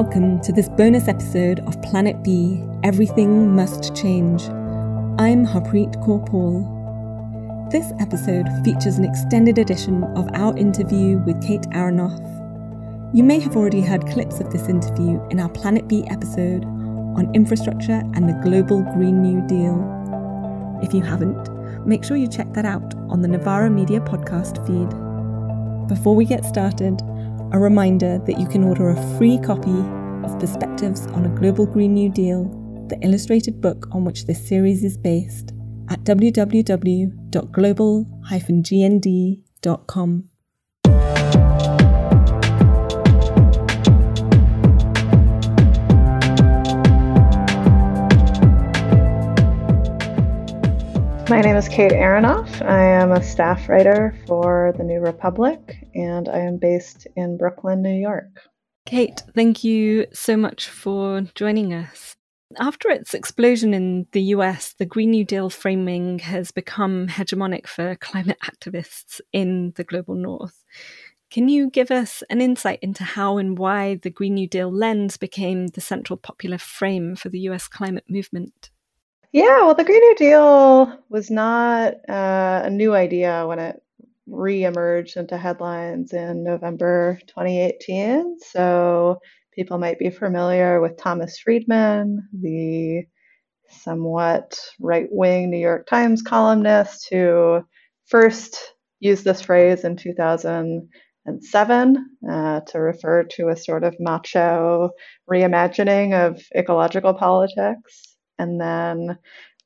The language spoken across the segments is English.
Welcome to this bonus episode of Planet B Everything Must Change. I'm Harpreet Kaur Paul. This episode features an extended edition of our interview with Kate Aronoff. You may have already heard clips of this interview in our Planet B episode on infrastructure and the global Green New Deal. If you haven't, make sure you check that out on the Novara Media podcast feed. Before we get started, a reminder that you can order a free copy of Perspectives on a Global Green New Deal, the illustrated book on which this series is based, at www.global-gnd.com. My name is Kate Aronoff. I am a staff writer for The New Republic, and I am based in Brooklyn, New York. Kate, thank you so much for joining us. After its explosion in the US, the Green New Deal framing has become hegemonic for climate activists in the global north. Can you give us an insight into how and why the Green New Deal lens became the central popular frame for the US climate movement? Yeah, well, the Green New Deal was not uh, a new idea when it re-emerged into headlines in November 2018. So people might be familiar with Thomas Friedman, the somewhat right-wing New York Times columnist who first used this phrase in 2007 uh, to refer to a sort of macho reimagining of ecological politics. And then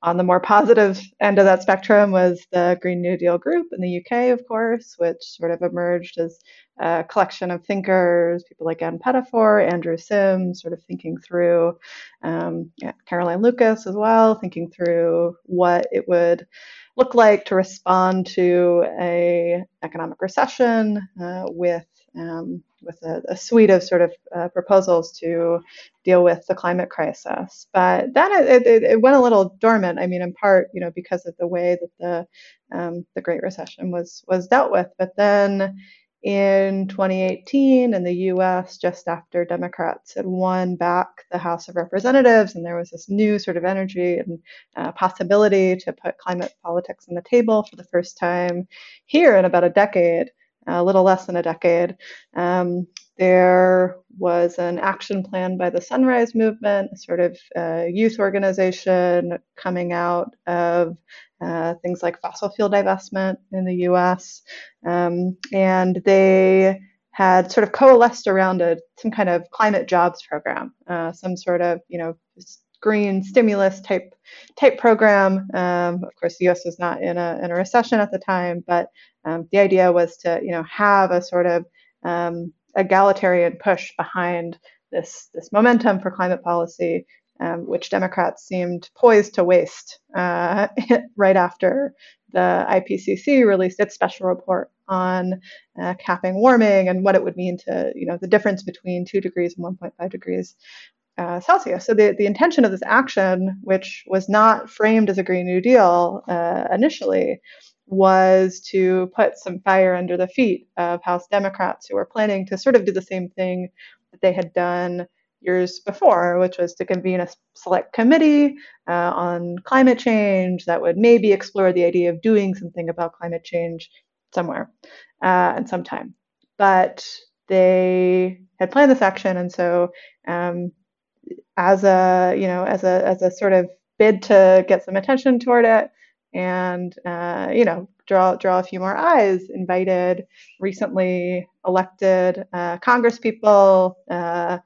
on the more positive end of that spectrum was the Green New Deal group in the UK, of course, which sort of emerged as a collection of thinkers, people like Ann Pettifor, Andrew Simms, sort of thinking through, um, yeah, Caroline Lucas as well, thinking through what it would look like to respond to a economic recession uh, with um, with a, a, suite of sort of uh, proposals to deal with the climate crisis. But that it, it, went a little dormant. I mean, in part, you know, because of the way that the um, the Great Recession was was dealt with. But then in 2018 in the U.S., just after Democrats had won back the House of Representatives, and there was this new sort of energy and uh, possibility to put climate politics on the table for the first time here in about a decade a little less than a decade. Um, there was an action plan by the Sunrise Movement, a sort of uh, youth organization coming out of uh, things like fossil fuel divestment in the US. Um, and they had sort of coalesced around a, some kind of climate jobs program, uh, some sort of, you know, green stimulus type type program. Um, of course, the U.S. was not in a in a recession at the time, but um, the idea was to you know have a sort of um, egalitarian push behind this this momentum for climate policy, um, which Democrats seemed poised to waste uh, right after the IPCC released its special report on uh, capping warming and what it would mean to you know the difference between two degrees and 1.5 degrees uh, Celsius. So the, the intention of this action, which was not framed as a Green New Deal uh, initially, was to put some fire under the feet of House Democrats who were planning to sort of do the same thing that they had done years before, which was to convene a select committee uh, on climate change that would maybe explore the idea of doing something about climate change somewhere uh, and sometime. But they had planned this action, and so um, as a you know as a as a sort of bid to get some attention toward it and uh, you know draw draw a few more eyes invited recently elected uh, congress people uh,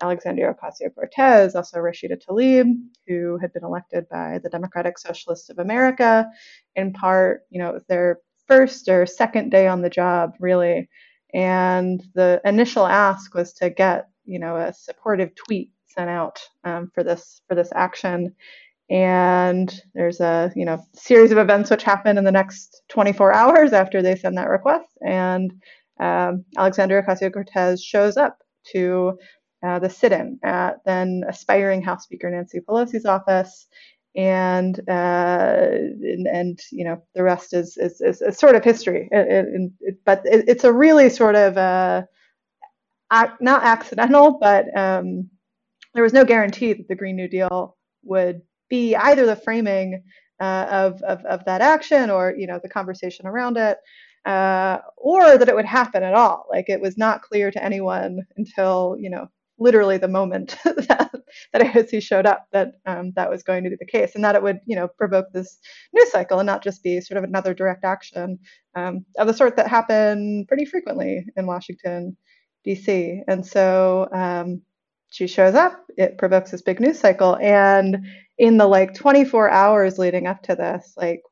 alexandria ocasio-cortez also rashida tlaib who had been elected by the democratic socialists of america in part you know their first or second day on the job really. And the initial ask was to get you know a supportive tweet sent out um, for this for this action. And there's a you know series of events which happen in the next 24 hours after they send that request. And um, Alexandria Ocasio-Cortez shows up to uh, the sit-in at then aspiring House Speaker Nancy Pelosi's office, and uh, and, and, you know the rest is is, is, is sort of history. It, it, it, but it's a really sort of uh, not accidental, but um, there was no guarantee that the Green New Deal would be either the framing uh, of, of, of that action or you know the conversation around it, uh, or that it would happen at all. Like it was not clear to anyone until you know literally the moment that, that AOC showed up that um, that was going to be the case, and that it would you know provoke this news cycle and not just be sort of another direct action um, of the sort that happen pretty frequently in Washington D.C. And so um, she shows up, it provokes this big news cycle, and in the like 24 hours leading up to this, like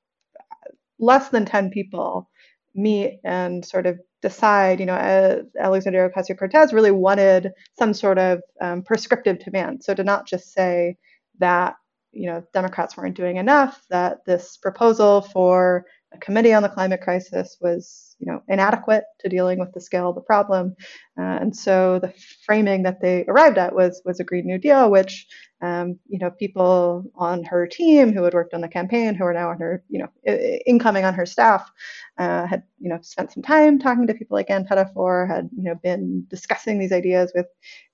less than 10 people meet and sort of decide, you know, uh, Alexandria Ocasio Cortez really wanted some sort of um, prescriptive demand. So to not just say that, you know, Democrats weren't doing enough, that this proposal for a committee on the climate crisis was you know inadequate to dealing with the scale of the problem, uh, and so the framing that they arrived at was was a Green New Deal, which um, you know people on her team who had worked on the campaign, who are now on her you know incoming on her staff, uh, had you know spent some time talking to people like Ann Pettifor, had you know been discussing these ideas with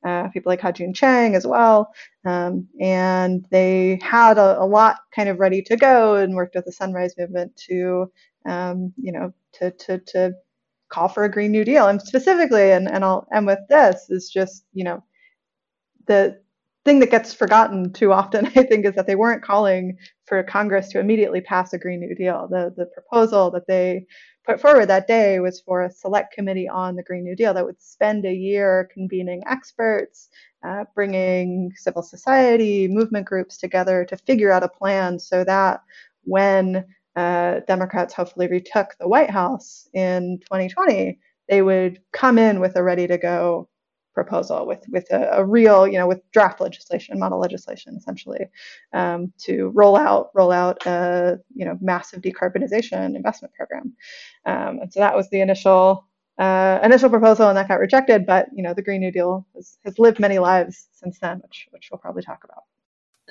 uh, people like Ha-Joon Chang as well, um, and they had a, a, lot kind of ready to go and worked with the Sunrise Movement to um, you know to to to call for a Green New Deal, and specifically, and and I'll end with this is just you know the thing that gets forgotten too often, I think, is that they weren't calling for Congress to immediately pass a Green New Deal. The, the proposal that they put forward that day was for a select committee on the Green New Deal that would spend a year convening experts, uh, bringing civil society, movement groups together to figure out a plan so that when uh, Democrats hopefully retook the White House in 2020, they would come in with a ready to go proposal with with a, a, real you know with draft legislation model legislation essentially um, to roll out roll out a you know massive decarbonization investment program. Um, and so that was the initial uh, initial proposal and that got rejected but you know the green new deal has, has lived many lives since then which which we'll probably talk about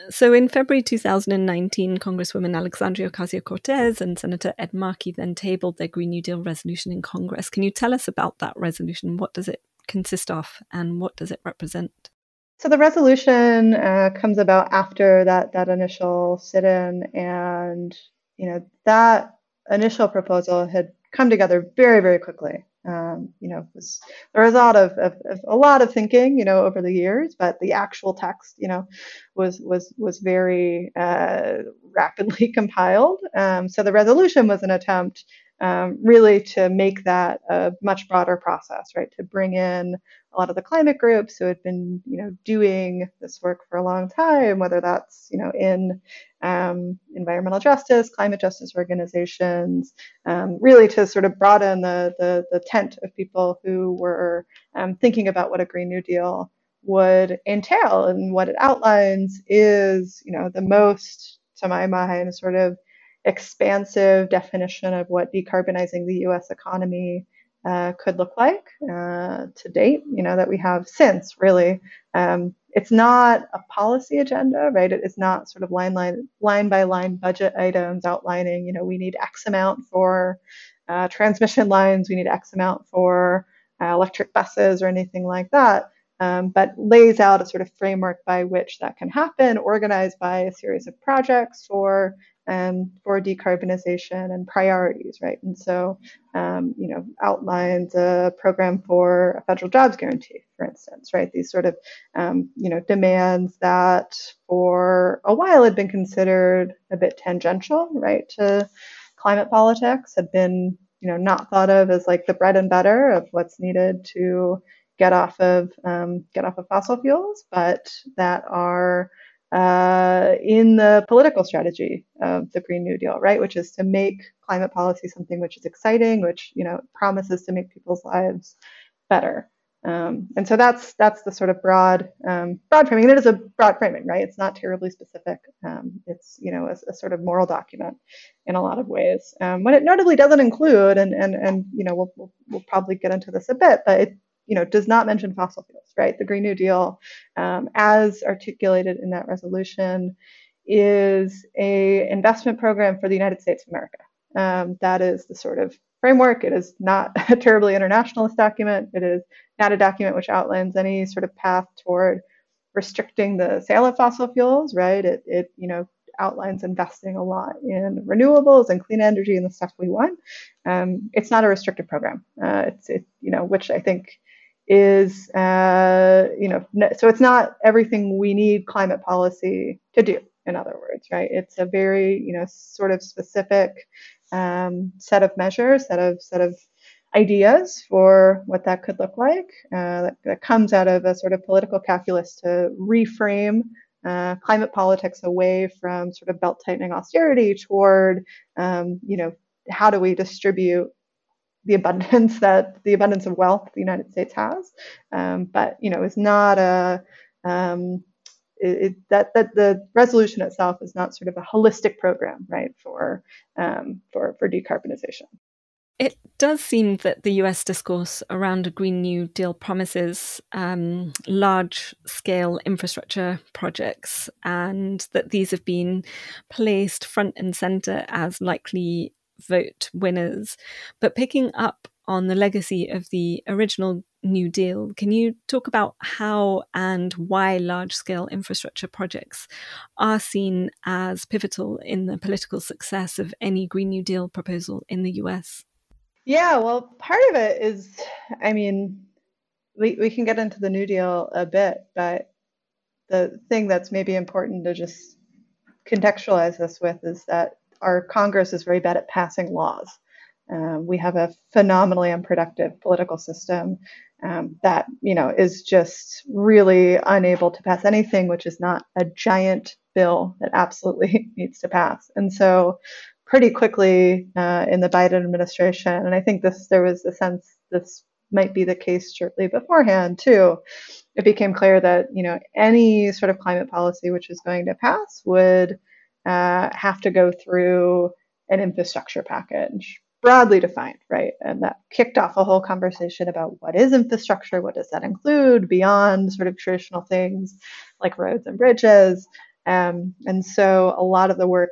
so in February 2019, Congresswoman Alexandria Ocasio Cortez and Senator Ed Markey then tabled their Green New Deal resolution in Congress. Can you tell us about that resolution? What does it consist of and what does it represent? So the resolution uh, comes about after that that initial sit-in, and you know that initial proposal had come together very very quickly. Um, you know, was a lot of, of, of, a lot of thinking, you know, over the years, but the actual text, you know, was was was very uh, rapidly compiled. Um, so the resolution was an attempt um, really to make that a much broader process, right? To bring in a lot of the climate groups who had been, you know, doing this work for a long time, whether that's, you know, in um, environmental justice, climate justice organizations, um, really to sort of broaden the, the, the tent of people who were um, thinking about what a Green New Deal would entail. And what it outlines is, you know, the most, to my mind, sort of expansive definition of what decarbonizing the US economy uh, could look like uh, to date, you know, that we have since really. Um, it's not a policy agenda, right? It is not sort of line, line, line by line budget items outlining, you know, we need X amount for uh, transmission lines, we need X amount for uh, electric buses or anything like that. Um, but lays out a sort of framework by which that can happen, organized by a series of projects for um, for decarbonization and priorities, right? And so, um, you know, outlines a program for a federal jobs guarantee, for instance, right? These sort of, um, you know, demands that for a while had been considered a bit tangential, right, to climate politics, had been, you know, not thought of as like the bread and butter of what's needed to get off of um, get off of fossil fuels, but that are uh, in the political strategy of the Green New Deal, right? Which is to make climate policy something which is exciting, which you know promises to make people's lives better. Um, and so that's that's the sort of broad um, broad framing. And it is a broad framing, right? It's not terribly specific. Um, it's you know a, a, sort of moral document in a lot of ways. Um, what it notably doesn't include, and and and you know we'll, we'll, we'll probably get into this a bit, but it you know, does not mention fossil fuels, right? The Green New Deal, um, as articulated in that resolution, is a investment program for the United States of America. Um, that is the sort of framework. It is not a terribly internationalist document. It is not a document which outlines any sort of path toward restricting the sale of fossil fuels, right? It, it you know, outlines investing a lot in renewables and clean energy and the stuff we want. Um, it's not a restrictive program. Uh, it's, it, you know, which I think is, uh, you know, so it's not everything we need climate policy to do. In other words, right? It's a very, you know, sort of specific um, set of measures, set of set of ideas for what that could look like. Uh, that, that, comes out of a sort of political calculus to reframe uh, climate politics away from sort of belt tightening austerity toward, um, you know, how do we distribute the abundance that the abundance of wealth the United States has, um, but you know, is not a um, it, it, that that the resolution itself is not sort of a holistic program, right, for um, for for decarbonization. It does seem that the US discourse around a Green New Deal promises um, large scale infrastructure projects, and that these have been placed front and center as likely vote winners. But picking up on the legacy of the original New Deal, can you talk about how and why large scale infrastructure projects are seen as pivotal in the political success of any Green New Deal proposal in the US? Yeah, well, part of it is, I mean, we, we can get into the New Deal a bit, but the thing that's maybe important to just contextualize this with is that our Congress is very bad at passing laws. Um, we have a phenomenally unproductive political system um, that you know is just really unable to pass anything which is not a giant bill that absolutely needs to pass. And so, pretty quickly uh, in the Biden administration, and I think this there was a sense this might be the case shortly beforehand too. It became clear that you know any sort of climate policy which is going to pass would uh, have to go through an infrastructure package, broadly defined, right? And that kicked off a whole conversation about what is infrastructure, what does that include beyond sort of traditional things like roads and bridges. Um, and so a lot of the work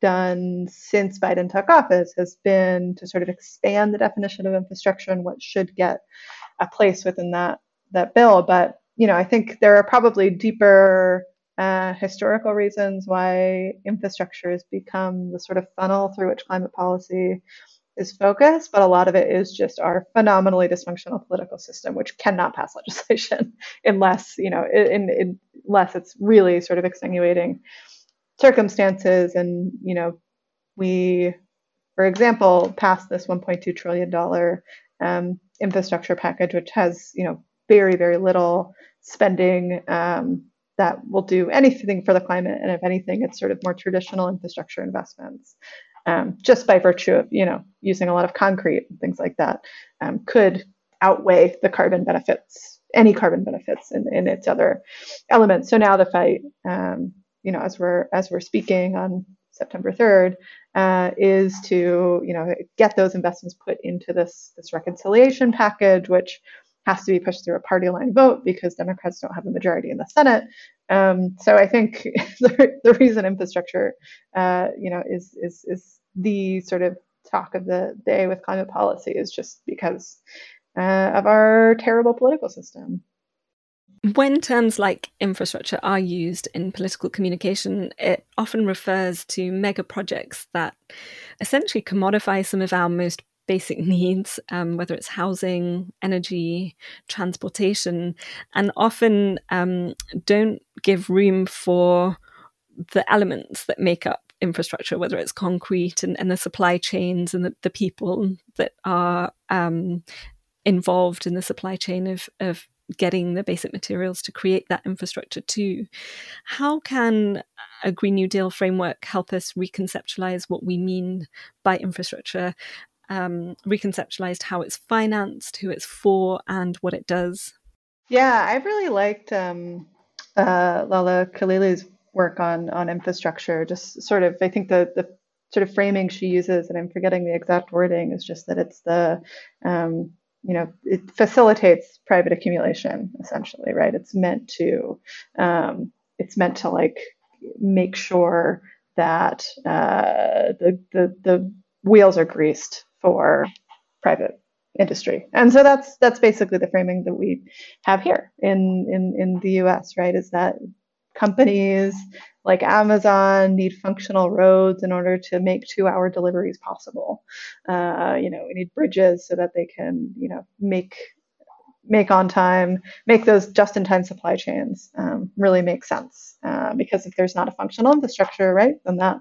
done since Biden took office has been to sort of expand the definition of infrastructure and what should get a place within that that bill. But you know, I think there are probably deeper uh, historical reasons why infrastructure has become the sort of funnel through which climate policy is focused, but a lot of it is just our phenomenally dysfunctional political system, which cannot pass legislation unless, you know, in, in, unless it's really sort of extenuating circumstances. And, you know, we, for example, passed this $1.2 trillion um, infrastructure package, which has, you know, very, very little spending um, that will do anything for the climate. And if anything, it's sort of more traditional infrastructure investments, um, just by virtue of you know using a lot of concrete and things like that, um, could outweigh the carbon benefits, any carbon benefits in, in its other elements. So now the fight, um, you know, as we're as we're speaking on September 3rd, uh, is to you know get those investments put into this this reconciliation package, which has to be pushed through a party line vote because Democrats don't have a majority in the Senate. Um, so I think the, the reason infrastructure, uh, you know, is is is the sort of talk of the day with climate policy is just because uh, of our terrible political system. When terms like infrastructure are used in political communication, it often refers to mega projects that essentially commodify some of our most basic needs, um, whether it's housing, energy, transportation, and often um, don't give room for the elements that make up infrastructure, whether it's concrete and, and the supply chains and the, the people that are um, involved in the supply chain of, of getting the basic materials to create that infrastructure too. How can a Green New Deal framework help us reconceptualize what we mean by infrastructure um, reconceptualized how it's financed, who it's for, and what it does. Yeah, I've really liked um, uh, Laleh Khalili's work on on infrastructure. Just sort of, I think the the sort of framing she uses, and I'm forgetting the exact wording, is just that it's the um, you know it facilitates private accumulation essentially, right? It's meant to um, it's meant to like make sure that uh, the, the the wheels are greased for private industry. And so that's that's basically the framing that we have here in in in the US, right? Is that companies like Amazon need functional roads in order to make two-hour deliveries possible. Uh, you know, we need bridges so that they can, you know, make make on time, make those just-in-time supply chains um, really make sense. Uh, because if there's not a functional infrastructure, right, then that,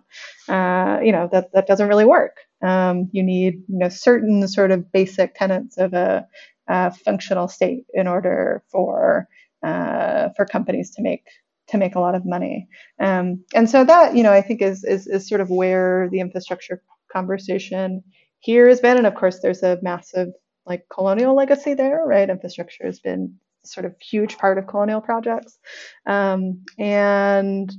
uh, you know, that that doesn't really work. Um, you need, you know, certain sort of basic tenets of a, a functional state in order for uh, for companies to make to make a lot of money. Um, and so that, you know, I think is, is, is sort of where the infrastructure conversation here has been. And of course, there's a massive like colonial legacy there, right? Infrastructure has been sort of huge part of colonial projects. Um, and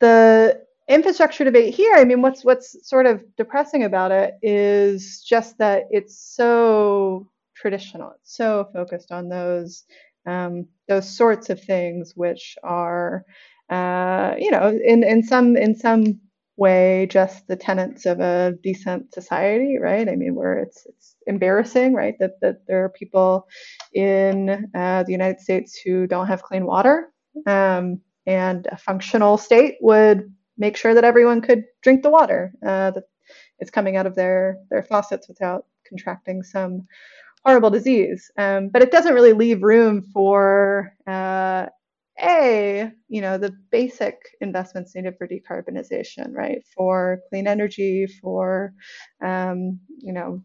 the infrastructure debate here, I mean, what's what's sort of depressing about it is just that it's so traditional. It's so focused on those um, those sorts of things, which are, uh, you know, in, in some in some way, just the tenets of a decent society, right? I mean, where it's it's embarrassing, right, that that there are people in uh, the United States who don't have clean water, um, and a functional state would make sure that everyone could drink the water uh, that is coming out of their their faucets without contracting some horrible disease. Um, but it doesn't really leave room for uh, a you know the basic investments needed for decarbonization, right? For clean energy, for um, you know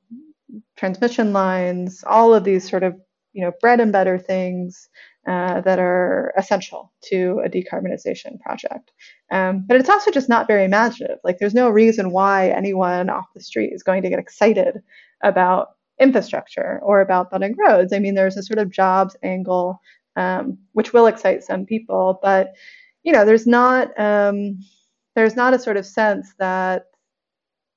transmission lines, all of these sort of you know bread and butter things uh, that are essential to a decarbonization project. Um, but it's also just not very imaginative. Like there's no reason why anyone off the street is going to get excited about infrastructure or about building roads. I mean, there's a sort of jobs angle, um, which will excite some people, but you know, there's not um, there's not a sort of sense that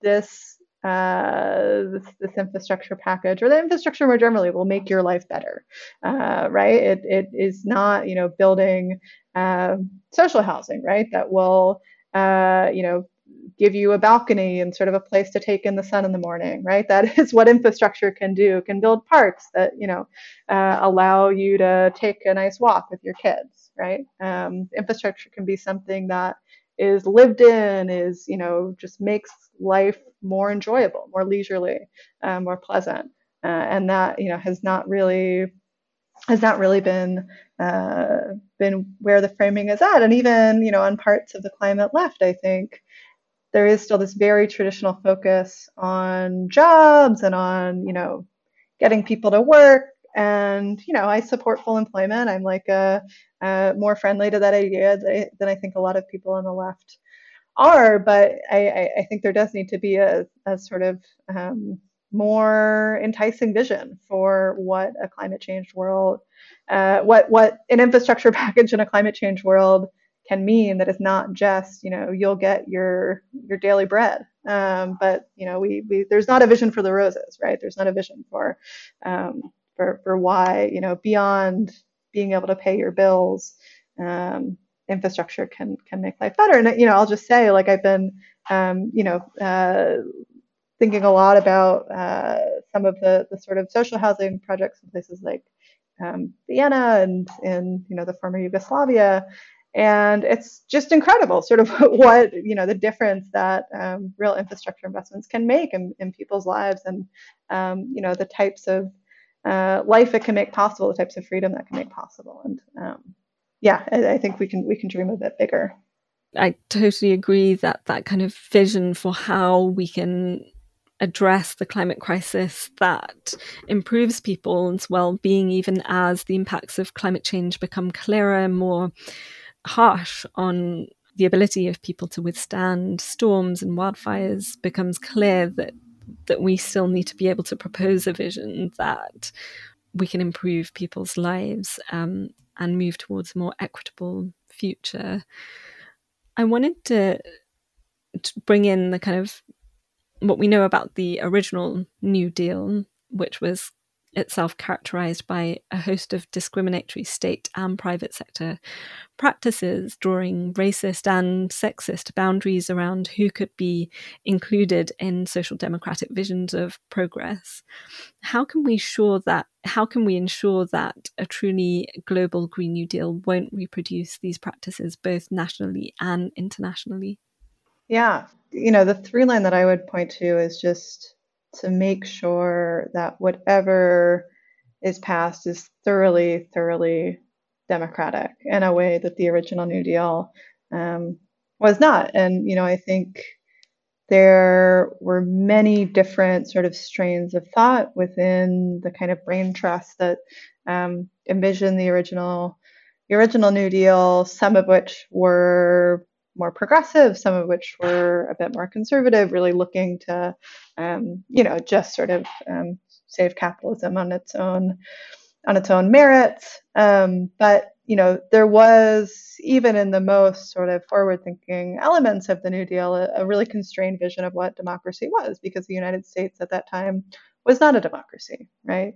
this, uh, this this infrastructure package or the infrastructure more generally will make your life better, uh, right? It it is not you know building uh, social housing, right? That will uh, you know give you a balcony and sort of a place to take in the sun in the morning, right? That is what infrastructure can do. can build parks that you know uh, allow you to take a nice walk with your kids, right? Um, infrastructure can be something that is lived in, is you know just makes life more enjoyable, more leisurely, uh, more pleasant, uh, and that you know has not really has not really been uh, been where the framing is at, and even you know on parts of the climate left, I think there is still this very traditional focus on jobs and on, you know, getting people to work. And, you know, I support full employment. I'm like a, a more friendly to that idea than I think a lot of people on the left are. But I, I think there does need to be a, a sort of um, more enticing vision for what a climate change world, uh, what what an infrastructure package in a climate change world can mean that it's not just you know you'll get your your daily bread um, but you know we, we there's not a vision for the roses right there's not a vision for um, for for why you know beyond being able to pay your bills um, infrastructure can can make life better. And you know I'll just say like I've been um, you know uh, thinking a lot about uh, some of the the sort of social housing projects in places like um, Vienna and in you know the former Yugoslavia. And it's just incredible sort of what you know the difference that um, real infrastructure investments can make in, in people's lives and um, you know the types of uh, life it can make possible the types of freedom that can make possible. And um, yeah I, I, think we can we can dream a bit bigger. I totally agree that that kind of vision for how we can address the climate crisis that improves people's well-being even as the impacts of climate change become clearer and more harsh on the ability of people to withstand storms and wildfires becomes clear that that we still need to be able to propose a vision that we can improve people's lives um, and move towards a more equitable future. I wanted to, to bring in the kind of what we know about the original New Deal, which was itself characterized by a host of discriminatory state and private sector practices, drawing racist and sexist boundaries around who could be included in social democratic visions of progress. How can we ensure that how can we ensure that a truly global Green New Deal won't reproduce these practices both nationally and internationally? Yeah, you know, the through line that I would point to is just to make sure that whatever is passed is thoroughly, thoroughly democratic in a way that the original New Deal um, was not. And, you know, I think there were many different sort of strains of thought within the kind of brain trust that um, envisioned the original the original New Deal, some of which were more progressive, some of which were a bit more conservative, really looking to, um, you know, just sort of um, save capitalism on its own on its own merits. Um, but you know, there was even in the most sort of forward-thinking elements of the New Deal a, a really constrained vision of what democracy was, because the United States at that time was not a democracy, right?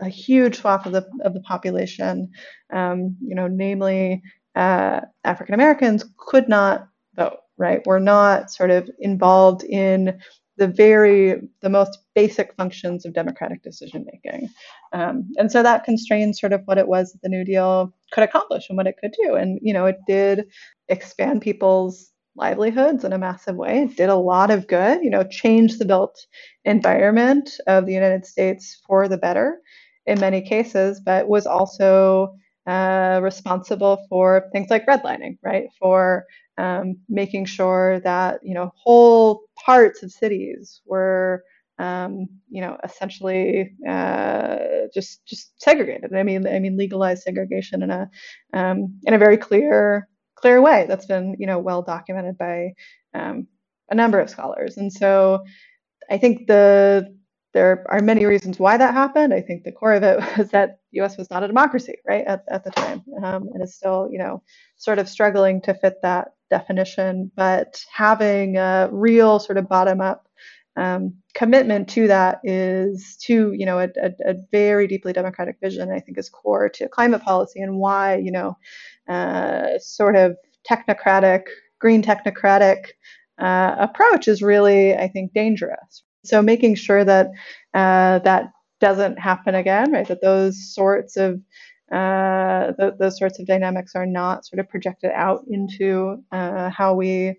A huge swath of the of the population, um, you know, namely uh, African Americans could not vote, right? We're not sort of involved in the very the most basic functions of democratic decision making um, and so that constrains sort of what it was that the new deal could accomplish and what it could do. And you know it did expand people's livelihoods in a massive way. It did a lot of good you know changed the built environment of the united states for the better in many cases but was also uh, responsible for things like redlining, right? For um, making sure that you know whole parts of cities were um, you know essentially uh, just just segregated. I mean, I mean legalized segregation in a um, in a very clear clear way that's been you know well documented by um, a number of scholars. And so I think the there are many reasons why that happened. I think the core of it was that U.S. was not a democracy, right, at, at the time, um, and is still, you know, sort of struggling to fit that definition. But having a real sort of bottom-up um, commitment to that is to, you know, a, a, a, very deeply democratic vision. I think is core to climate policy and why, you know, uh, sort of technocratic, green technocratic uh, approach is really, I think, dangerous. So making sure that uh, that doesn't happen again, right? That those sorts of uh, th- those sorts of dynamics are not sort of projected out into uh, how we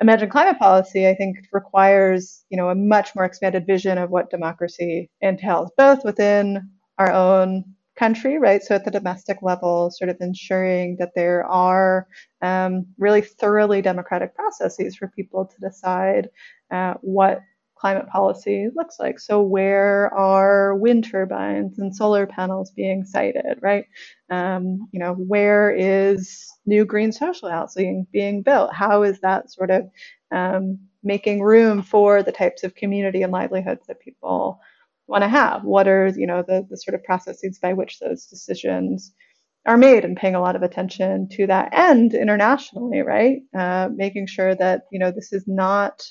imagine climate policy. I think requires you know a much more expanded vision of what democracy entails, both within our own country, right? So at the domestic level, sort of ensuring that there are um, really thoroughly democratic processes for people to decide uh, what climate policy looks like. So, where are wind turbines and solar panels being sited, right? Um, you know, where is new green social housing being built? How is that sort of um, making room for the types of community and livelihoods that people want to have? What are, you know, the, the sort of processes by which those decisions are made and paying a lot of attention to that end internationally, right? Uh, making sure that, you know, this is not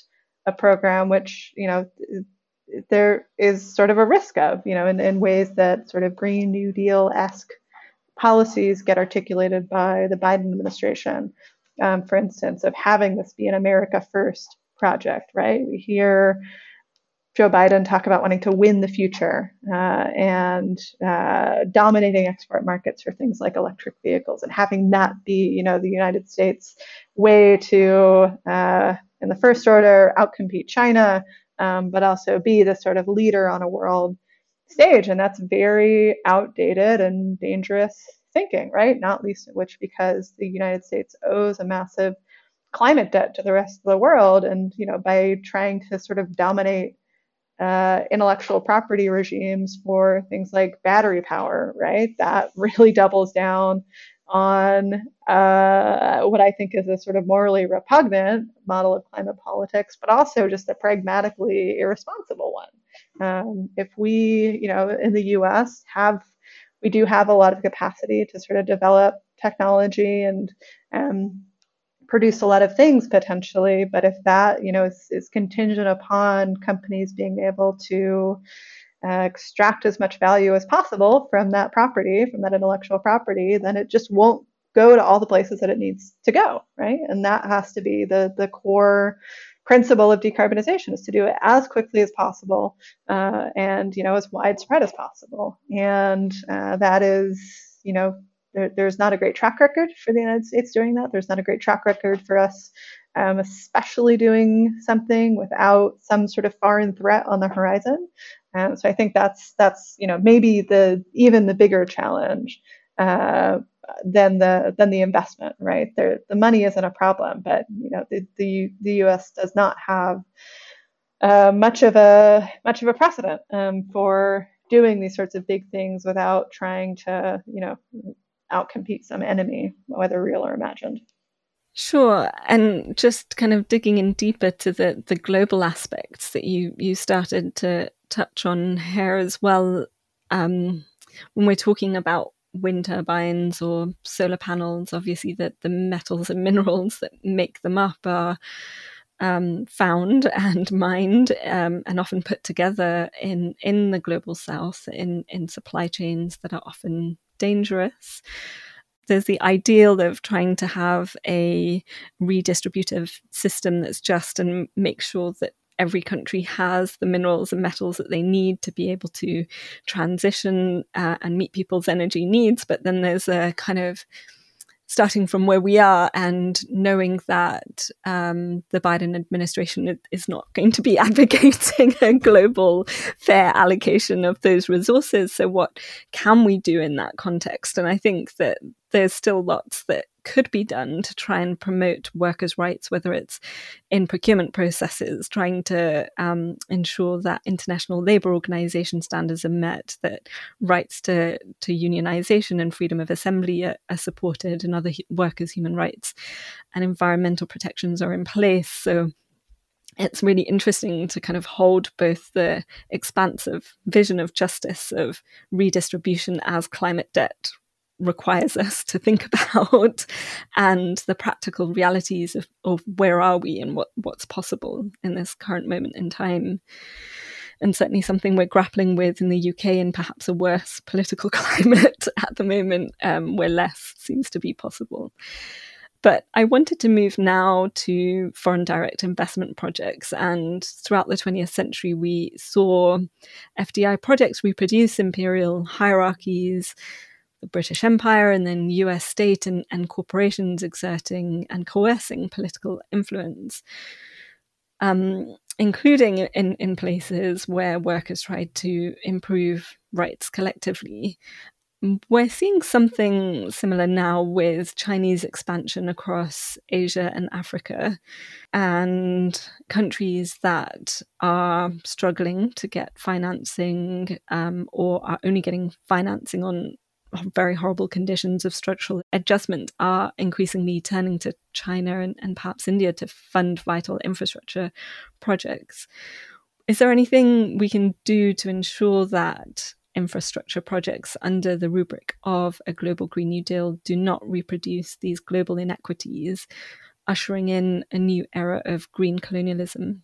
a program which you know there is sort of a risk of you know in, in ways that sort of green new deal esque policies get articulated by the biden administration. Um, for instance of having this be an america first project right? We hear Joe Biden talk about wanting to win the future uh, and uh, dominating export markets for things like electric vehicles and having that be, you know, the United States way to uh, in the first order outcompete China, um, but also be the sort of leader on a world stage. And that's very outdated and dangerous thinking, right? Not least of which because the United States owes a massive climate debt to the rest of the world. And, you know, by trying to sort of dominate uh, intellectual property regimes for things like battery power, right? That really doubles down on uh, what I think is a sort of morally repugnant model of climate politics, but also just a pragmatically irresponsible one. Um, if we, you know, in the U.S. have we do have a lot of capacity to sort of develop technology and um, produce a lot of things potentially, but if that, you know, is, is contingent upon companies being able to uh, extract as much value as possible from that property, from that intellectual property, then it just won't go to all the places that it needs to go, right? And that has to be the the core principle of decarbonization is to do it as quickly as possible uh, and you know as widespread as possible. And uh, that is, you know, there, there's not a great track record for the United States doing that. There's not a great track record for us um, especially doing something without some sort of foreign threat on the horizon. Um, so I think that's that's you know maybe the even the bigger challenge uh, than the than the investment, right? There, the money isn't a problem, but you know the the, the U.S. does not have uh, much of a much of a precedent um, for doing these sorts of big things without trying to you know outcompete some enemy, whether real or imagined. Sure, and just kind of digging in deeper to the the global aspects that you you started to touch on here as well. Um, when we're talking about wind turbines or solar panels, obviously that the metals and minerals that make them up are um, found and mined um, and often put together in in the global south in in supply chains that are often dangerous there's the ideal of trying to have a redistributive system that's just and make sure that every country has the minerals and metals that they need to be able to transition uh, and meet people's energy needs. But then there's a kind of starting from where we are and knowing that um, the Biden administration is not going to be advocating a global fair allocation of those resources. So, what can we do in that context? And I think that there's still lots that could be done to try and promote workers' rights, whether it's in procurement processes, trying to um, ensure that international labour organisation standards are met, that rights to, to unionisation and freedom of assembly are, are supported, and other workers' human rights and environmental protections are in place. So it's really interesting to kind of hold both the expansive vision of justice of redistribution as climate debt requires us to think about and the practical realities of, of where are we and what, what's possible in this current moment in time and certainly something we're grappling with in the UK in perhaps a worse political climate at the moment um, where less seems to be possible. But I wanted to move now to foreign direct investment projects. And throughout the 20th century, we saw FDI projects reproduce imperial hierarchies, the British Empire and then US state and, and corporations exerting and coercing political influence, um, including in, in places where workers tried to improve rights collectively. We're seeing something similar now with Chinese expansion across Asia and Africa, and countries that are struggling to get financing um, or are only getting financing on very horrible conditions of structural adjustment are increasingly turning to China and, and perhaps India to fund vital infrastructure projects. Is there anything we can do to ensure that infrastructure projects under the rubric of a global Green New Deal do not reproduce these global inequities, ushering in a new era of green colonialism?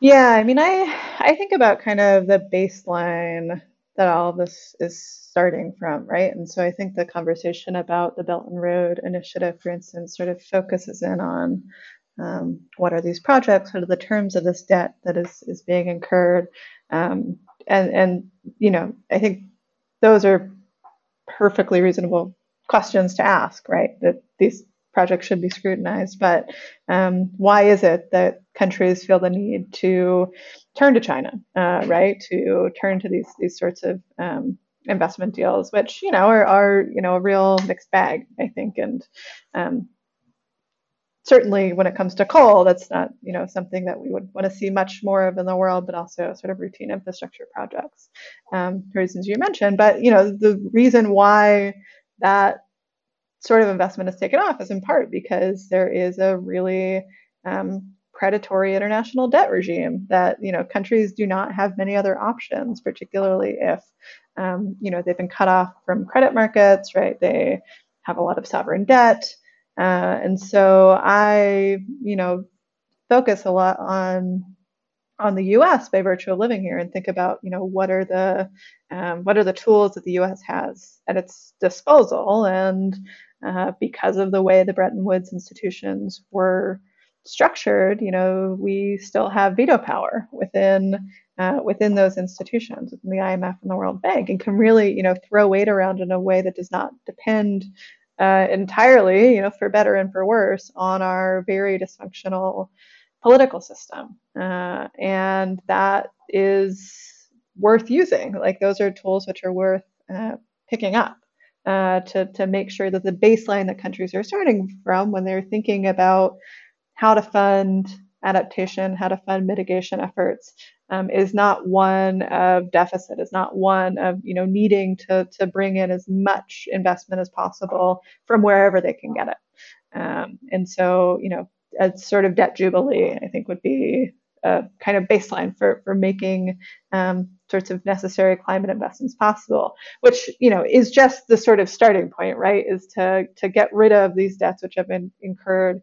Yeah, I mean, I I think about kind of the baseline that all this is starting from, right? And so I think the conversation about the Belt and Road Initiative, for instance, sort of focuses in on um, what are these projects, what are the terms of this debt that is is being incurred, um, and and you know I think those are perfectly reasonable questions to ask, right? That these projects should be scrutinized, but um, why is it that countries feel the need to turn to China, uh, right? To turn to these these sorts of um, investment deals, which you know are, are you know a real mixed bag, I think, and um, certainly when it comes to coal, that's not you know something that we would want to see much more of in the world, but also sort of routine infrastructure projects, um, reasons you mentioned. But you know the reason why that sort of investment is taken off is in part because there is a really um, predatory international debt regime that you know countries do not have many other options, particularly if um, you know they've been cut off from credit markets, right? They have a lot of sovereign debt, uh, and so I you know focus a lot on on the U.S. by virtue of living here and think about, you know, what are the um, what are the tools that the U.S. has at its disposal, and uh, because of the way the Bretton Woods institutions were structured, you know, we still have veto power within uh, within those institutions, within the IMF and the World Bank, and can really, you know, throw weight around in a way that does not depend uh, entirely, you know, for better and for worse, on our very dysfunctional political system. Uh, and that is worth using. Like those are tools which are worth uh, picking up uh, to, to make sure that the baseline that countries are starting from when they're thinking about how to fund adaptation, how to fund mitigation efforts, um, is not one of deficit, is not one of you know needing to to bring in as much investment as possible from wherever they can get it. Um, and so you know a sort of debt jubilee, I think would be a kind of baseline for for making um, sorts of necessary climate investments possible, which you know is just the sort of starting point, right? Is to to get rid of these debts which have been incurred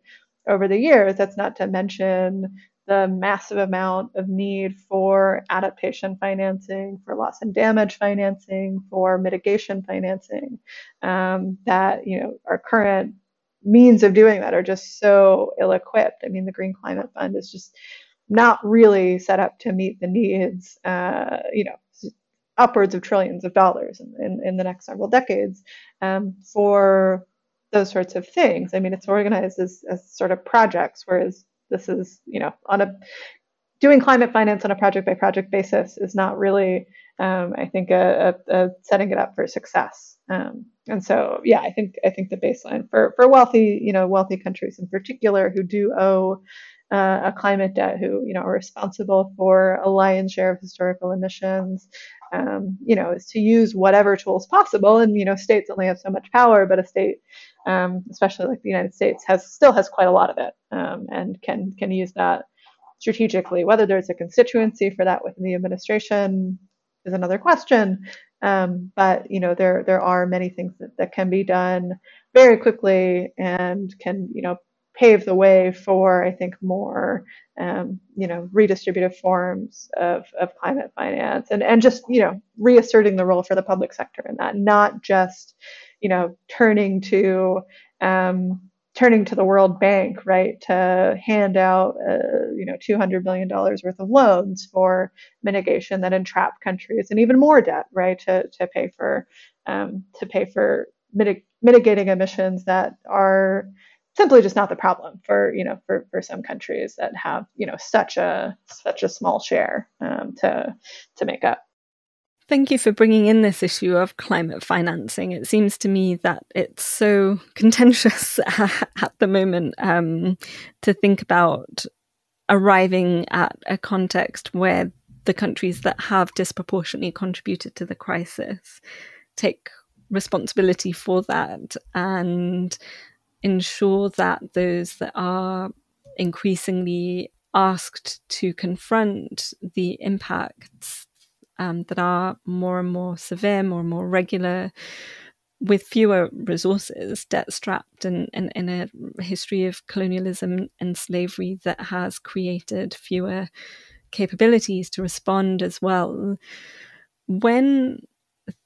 over the years. That's not to mention the massive amount of need for adaptation financing, for loss and damage financing, for mitigation financing. Um, that you know our current means of doing that are just so ill-equipped. I mean, the Green Climate Fund is just not really set up to meet the needs. Uh, you know, upwards of trillions of dollars in, in, in the next several decades um, for those sorts of things. I mean, it's organized as, as sort of projects, whereas this is, you know, on a doing climate finance on a project by project basis is not really, um, I think, a, a, a, setting it up for success. Um, and so, yeah, I think I think the baseline for for wealthy, you know, wealthy countries in particular who do owe uh, a climate debt, who you know are responsible for a lion's share of historical emissions, um, you know, is to use whatever tools possible. And you know, states only have so much power, but a state um, especially like the United States, has still has quite a lot of it um, and can can use that strategically. Whether there's a constituency for that within the administration is another question. Um, but you know there there are many things that, that can be done very quickly and can you know pave the way for I think more um, you know redistributive forms of, of climate finance and and just you know reasserting the role for the public sector in that, not just you know, turning to um, turning to the World Bank, right, to hand out, uh, you know, $200 billion worth of loans for mitigation that entrap countries and even more debt, right, to, to pay for um, to pay for mitig- mitigating emissions that are simply just not the problem for you know for, for some countries that have you know such a such a small share um, to to make up. Thank you for bringing in this issue of climate financing. It seems to me that it's so contentious at the moment um, to think about arriving at a context where the countries that have disproportionately contributed to the crisis take responsibility for that and ensure that those that are increasingly asked to confront the impacts um, that are more and more severe, more and more regular, with fewer resources, debt strapped, and in a history of colonialism and slavery that has created fewer capabilities to respond as well. When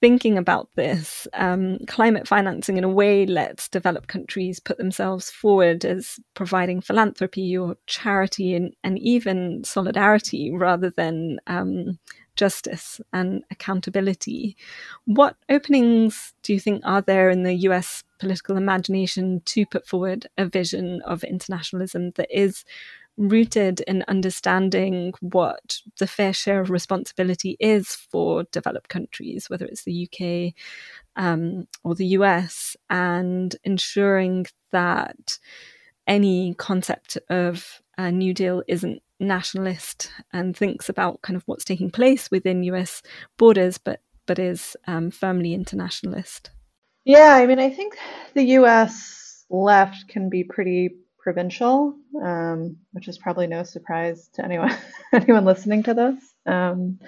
thinking about this, um, climate financing in a way lets developed countries put themselves forward as providing philanthropy or charity and, and even solidarity rather than um, justice and accountability. What openings do you think are there in the US political imagination to put forward a vision of internationalism that is rooted in understanding what the fair share of responsibility is for developed countries, whether it's the UK um, or the US, and ensuring that any concept of a New Deal isn't nationalist and thinks about kind of what's taking place within US borders, but but is um, firmly internationalist. Yeah, I mean, I think the US left can be pretty provincial, um, which is probably no surprise to anyone anyone listening to this. Um,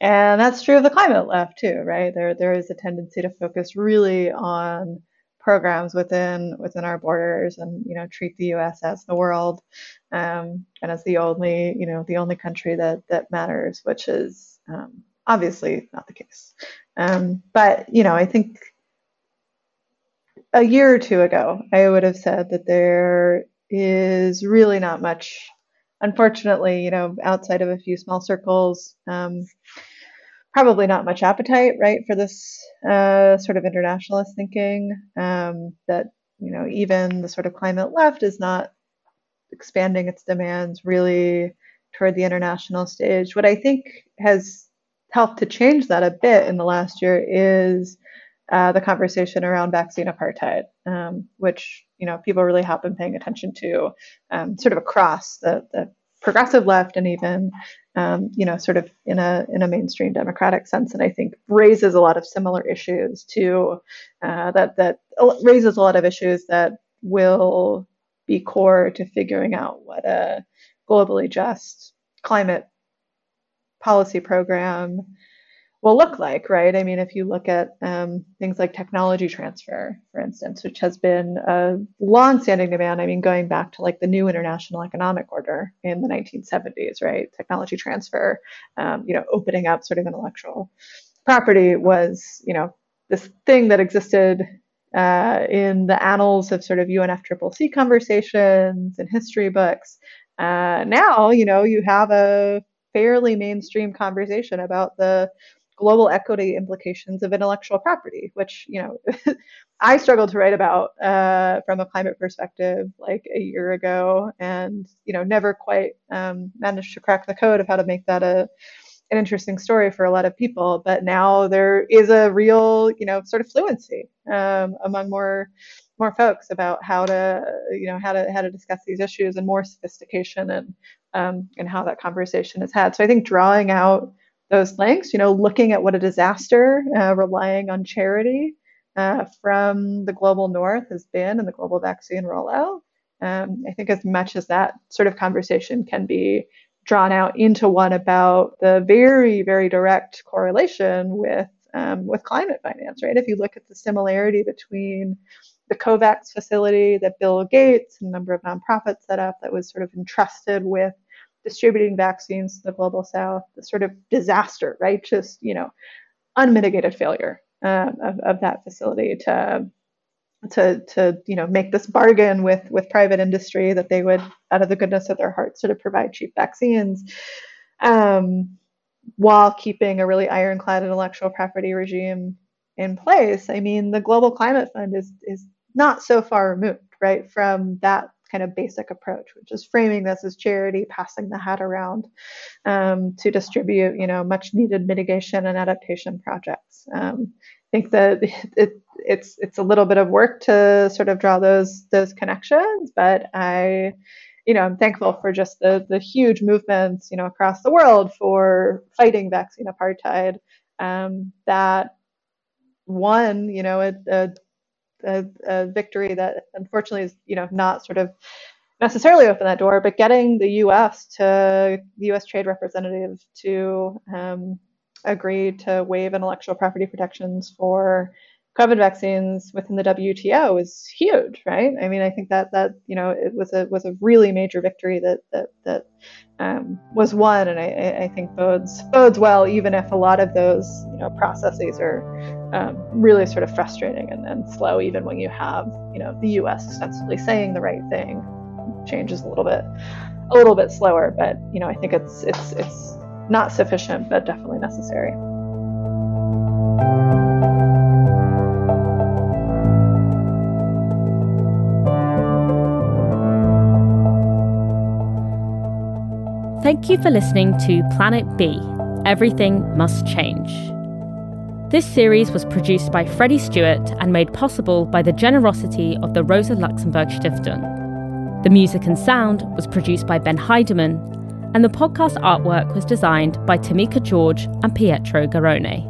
and that's true of the climate left too, right? There there is a tendency to focus really on programs within within our borders and you know treat the US as the world um, and as the only you know the only country that that matters which is um, obviously not the case um, but you know I think a year or two ago I would have said that there is really not much unfortunately you know outside of a few small circles um, probably not much appetite, right, for this uh, sort of internationalist thinking. Um, that you know, even the sort of climate left is not expanding its demands really toward the international stage. What I think has helped to change that a bit in the last year is uh, the conversation around vaccine apartheid, um, which you know people really have been paying attention to, um, sort of across the, the progressive left and even um, you know sort of in a in a mainstream democratic sense. And i think raises a lot of similar issues to uh, that that raises a lot of issues that will be core to figuring out what a globally just climate policy program will look like, right? I mean, if you look at um, things like technology transfer, for instance, which has been a long-standing demand. I mean, going back to like the new international economic order in the 1970s, right? Technology transfer, um, you know, opening up sort of intellectual property was, you know, this thing that existed uh, in the annals of sort of UNFCCC conversations and history books. Uh, now, you know, you have a fairly mainstream conversation about the global equity implications of intellectual property, which you know I struggled to write about uh, from a climate perspective like a year ago, and you know never quite um, managed to crack the code of how to make that a an interesting story for a lot of people. But now there is a real you know sort of fluency um, among more more folks about how to you know how to how to discuss these issues and more sophistication and um, and how that conversation is had. So I think drawing out those links, you know, looking at what a disaster uh, relying on charity uh, from the global north has been in the global vaccine rollout. Um, I think as much as that sort of conversation can be drawn out into one about the very, very direct correlation with um, with climate finance, right? If you look at the similarity between the COVAX facility that Bill Gates and a number of nonprofits set up that was sort of entrusted with distributing vaccines to the global south, the sort of disaster, right? Just, you know, unmitigated failure um, of, of that facility to to to you know make this bargain with with private industry that they would out of the goodness of their hearts sort of provide cheap vaccines um, while keeping a really ironclad intellectual property regime in place i mean the global climate fund is is not so far removed right from that kind of basic approach, which is framing this as charity, passing the hat around um, to distribute, you know, much needed mitigation and adaptation projects. Um, I think that it, it's it's a little bit of work to sort of draw those those connections, but I, you know, I'm thankful for just the the huge movements, you know, across the world for fighting vaccine apartheid. Um, that one, you know, a a, a victory that unfortunately is you know not sort of necessarily open that door, but getting the U.S. to the U.S. Trade Representative to um, agree to waive intellectual property protections for COVID vaccines within the WTO is huge, right? I mean, I think that that you know it was a was a really major victory that that that um, was won, and I, I think bodes bodes well, even if a lot of those you know processes are um, really sort of frustrating and, and slow, even when you have you know the U.S. ostensibly saying the right thing, changes a little bit a little bit slower, but you know I think it's it's it's not sufficient, but definitely necessary. Thank you for listening to Planet B Everything Must Change. This series was produced by Freddie Stuart and made possible by the generosity of the Rosa Luxemburg Stiftung. The music and sound was produced by Ben Heyderman, and the podcast artwork was designed by Tomekah George and Pietro Garrone.